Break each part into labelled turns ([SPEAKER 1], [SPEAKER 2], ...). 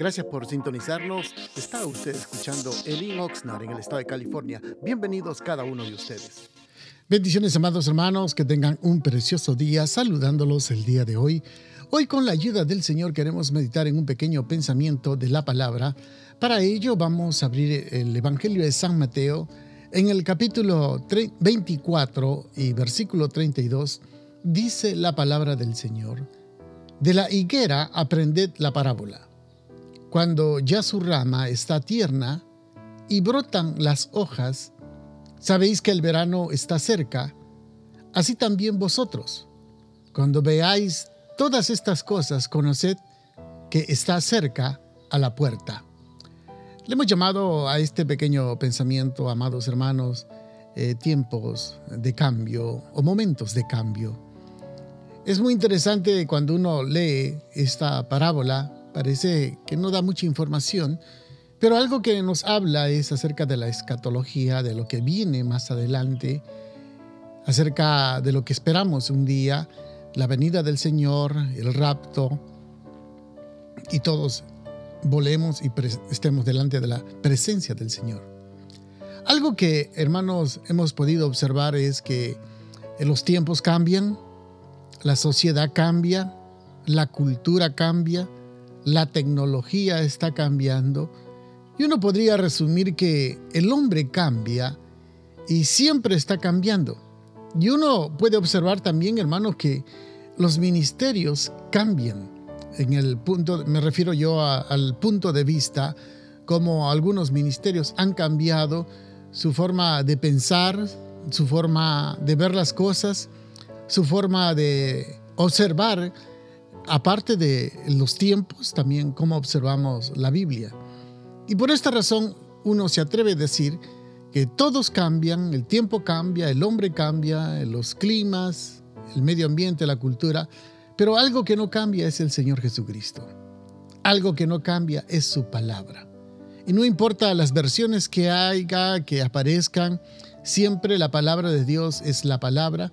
[SPEAKER 1] Gracias por sintonizarnos. Está usted escuchando Elin Oxnard en el estado de California. Bienvenidos cada uno de ustedes.
[SPEAKER 2] Bendiciones, amados hermanos, que tengan un precioso día saludándolos el día de hoy. Hoy con la ayuda del Señor queremos meditar en un pequeño pensamiento de la palabra. Para ello vamos a abrir el Evangelio de San Mateo en el capítulo 24 y versículo 32. Dice la palabra del Señor. De la higuera aprended la parábola. Cuando ya su rama está tierna y brotan las hojas, sabéis que el verano está cerca, así también vosotros. Cuando veáis todas estas cosas, conoced que está cerca a la puerta. Le hemos llamado a este pequeño pensamiento, amados hermanos, eh, tiempos de cambio o momentos de cambio. Es muy interesante cuando uno lee esta parábola Parece que no da mucha información, pero algo que nos habla es acerca de la escatología, de lo que viene más adelante, acerca de lo que esperamos un día, la venida del Señor, el rapto, y todos volemos y estemos delante de la presencia del Señor. Algo que, hermanos, hemos podido observar es que los tiempos cambian, la sociedad cambia, la cultura cambia, la tecnología está cambiando y uno podría resumir que el hombre cambia y siempre está cambiando. Y uno puede observar también, hermanos, que los ministerios cambian. En el punto, me refiero yo al punto de vista como algunos ministerios han cambiado su forma de pensar, su forma de ver las cosas, su forma de observar aparte de los tiempos, también cómo observamos la Biblia. Y por esta razón uno se atreve a decir que todos cambian, el tiempo cambia, el hombre cambia, los climas, el medio ambiente, la cultura, pero algo que no cambia es el Señor Jesucristo. Algo que no cambia es su palabra. Y no importa las versiones que haya, que aparezcan, siempre la palabra de Dios es la palabra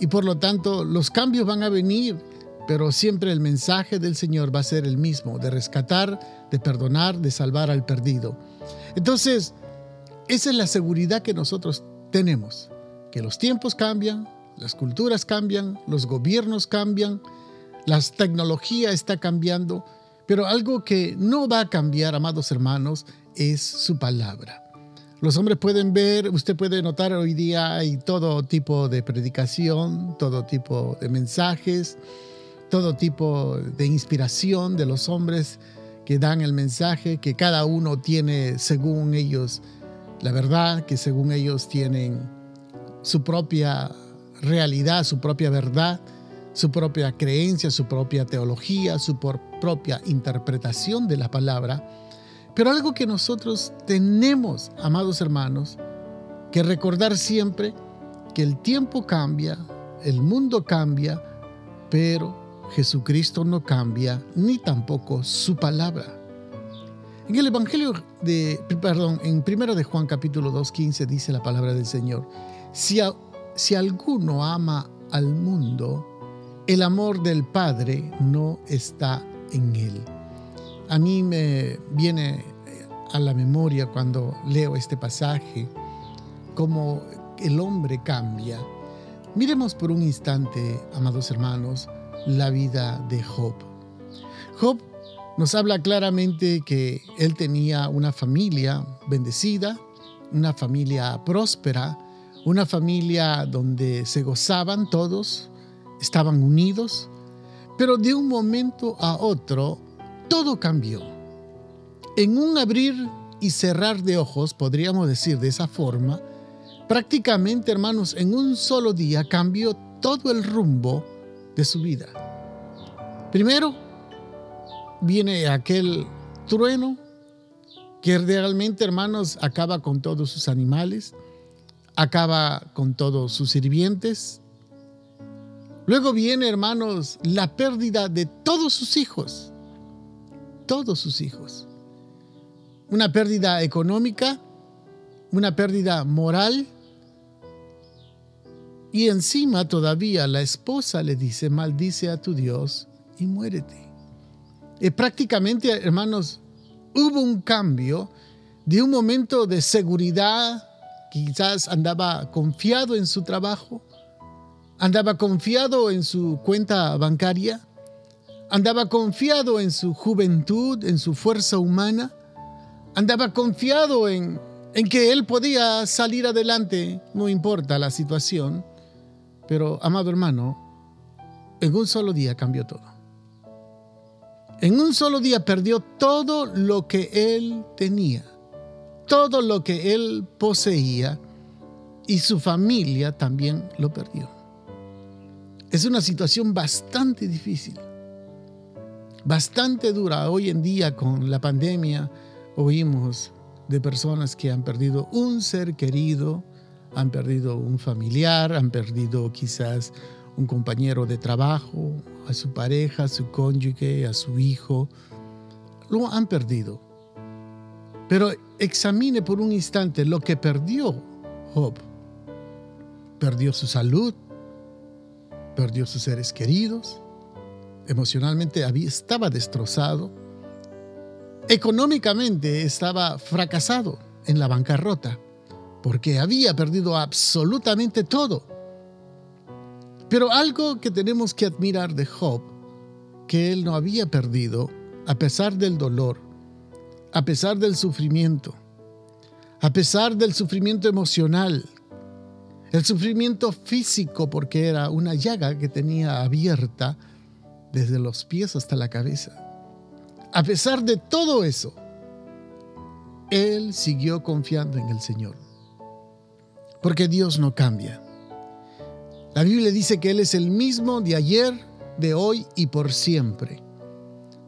[SPEAKER 2] y por lo tanto los cambios van a venir pero siempre el mensaje del Señor va a ser el mismo, de rescatar, de perdonar, de salvar al perdido. Entonces, esa es la seguridad que nosotros tenemos, que los tiempos cambian, las culturas cambian, los gobiernos cambian, la tecnología está cambiando, pero algo que no va a cambiar, amados hermanos, es su palabra. Los hombres pueden ver, usted puede notar hoy día hay todo tipo de predicación, todo tipo de mensajes, todo tipo de inspiración de los hombres que dan el mensaje, que cada uno tiene según ellos la verdad, que según ellos tienen su propia realidad, su propia verdad, su propia creencia, su propia teología, su propia interpretación de la palabra. Pero algo que nosotros tenemos, amados hermanos, que recordar siempre que el tiempo cambia, el mundo cambia, pero Jesucristo no cambia ni tampoco su palabra. En el Evangelio de, perdón, en 1 de Juan capítulo 2.15 dice la palabra del Señor, si, si alguno ama al mundo, el amor del Padre no está en él. A mí me viene a la memoria cuando leo este pasaje, cómo el hombre cambia. Miremos por un instante, amados hermanos, la vida de Job. Job nos habla claramente que él tenía una familia bendecida, una familia próspera, una familia donde se gozaban todos, estaban unidos, pero de un momento a otro todo cambió. En un abrir y cerrar de ojos, podríamos decir de esa forma, prácticamente hermanos, en un solo día cambió todo el rumbo de su vida. Primero, viene aquel trueno que realmente, hermanos, acaba con todos sus animales, acaba con todos sus sirvientes. Luego viene, hermanos, la pérdida de todos sus hijos, todos sus hijos. Una pérdida económica, una pérdida moral, y encima todavía la esposa le dice, maldice a tu Dios y muérete. Y prácticamente, hermanos, hubo un cambio de un momento de seguridad, quizás andaba confiado en su trabajo, andaba confiado en su cuenta bancaria, andaba confiado en su juventud, en su fuerza humana, andaba confiado en, en que él podía salir adelante, no importa la situación, pero amado hermano, en un solo día cambió todo. En un solo día perdió todo lo que él tenía, todo lo que él poseía y su familia también lo perdió. Es una situación bastante difícil, bastante dura. Hoy en día con la pandemia oímos de personas que han perdido un ser querido, han perdido un familiar, han perdido quizás un compañero de trabajo, a su pareja, a su cónyuge, a su hijo. Lo han perdido. Pero examine por un instante lo que perdió Job. Perdió su salud, perdió sus seres queridos, emocionalmente estaba destrozado, económicamente estaba fracasado en la bancarrota, porque había perdido absolutamente todo pero algo que tenemos que admirar de Job, que él no había perdido, a pesar del dolor, a pesar del sufrimiento, a pesar del sufrimiento emocional, el sufrimiento físico, porque era una llaga que tenía abierta desde los pies hasta la cabeza. A pesar de todo eso, él siguió confiando en el Señor. Porque Dios no cambia. La Biblia dice que Él es el mismo de ayer, de hoy y por siempre.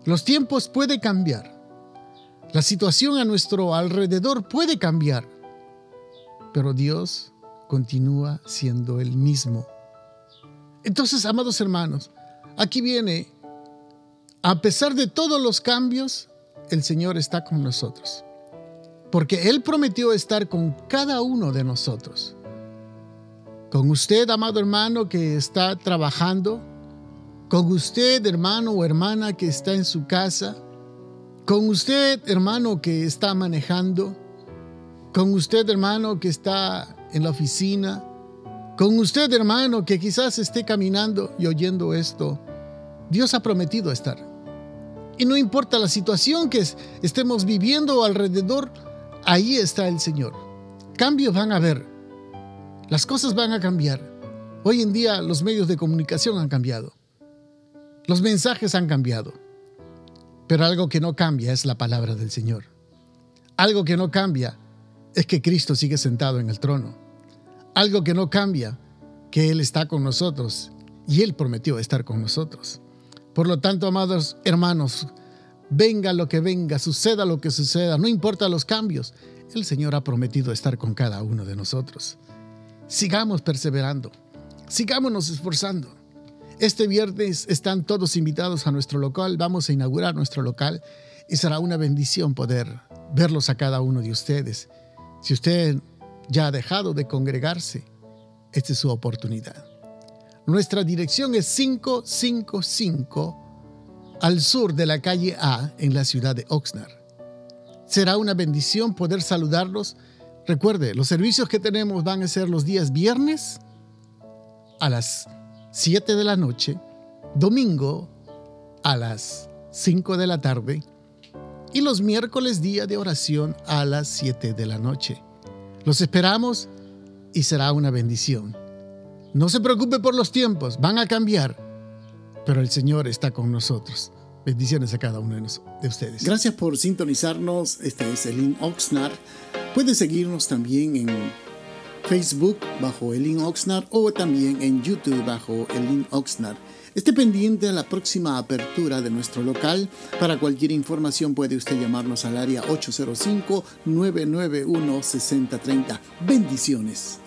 [SPEAKER 2] Los tiempos pueden cambiar. La situación a nuestro alrededor puede cambiar. Pero Dios continúa siendo el mismo. Entonces, amados hermanos, aquí viene, a pesar de todos los cambios, el Señor está con nosotros. Porque Él prometió estar con cada uno de nosotros. Con usted, amado hermano, que está trabajando, con usted, hermano o hermana, que está en su casa, con usted, hermano, que está manejando, con usted, hermano, que está en la oficina, con usted, hermano, que quizás esté caminando y oyendo esto. Dios ha prometido estar. Y no importa la situación que estemos viviendo alrededor, ahí está el Señor. Cambios van a haber, las cosas van a cambiar. Hoy en día los medios de comunicación han cambiado. Los mensajes han cambiado. Pero algo que no cambia es la palabra del Señor. Algo que no cambia es que Cristo sigue sentado en el trono. Algo que no cambia, que Él está con nosotros y Él prometió estar con nosotros. Por lo tanto, amados hermanos, venga lo que venga, suceda lo que suceda, no importa los cambios, el Señor ha prometido estar con cada uno de nosotros sigamos perseverando, sigámonos esforzando. Este viernes están todos invitados a nuestro local, vamos a inaugurar nuestro local y será una bendición poder verlos a cada uno de ustedes. Si usted ya ha dejado de congregarse, esta es su oportunidad. Nuestra dirección es 555 al sur de la calle A en la ciudad de Oxnard. Será una bendición poder saludarlos Recuerde, los servicios que tenemos van a ser los días viernes a las 7 de la noche, domingo a las 5 de la tarde y los miércoles día de oración a las 7 de la noche. Los esperamos y será una bendición. No se preocupe por los tiempos, van a cambiar, pero el Señor está con nosotros. Bendiciones a cada uno de ustedes.
[SPEAKER 1] Gracias por sintonizarnos. Este es Elin Oxnard. Puede seguirnos también en Facebook bajo Elin Oxnard o también en YouTube bajo Elin Oxnard. Esté pendiente a la próxima apertura de nuestro local. Para cualquier información puede usted llamarnos al área 805-991-6030. Bendiciones.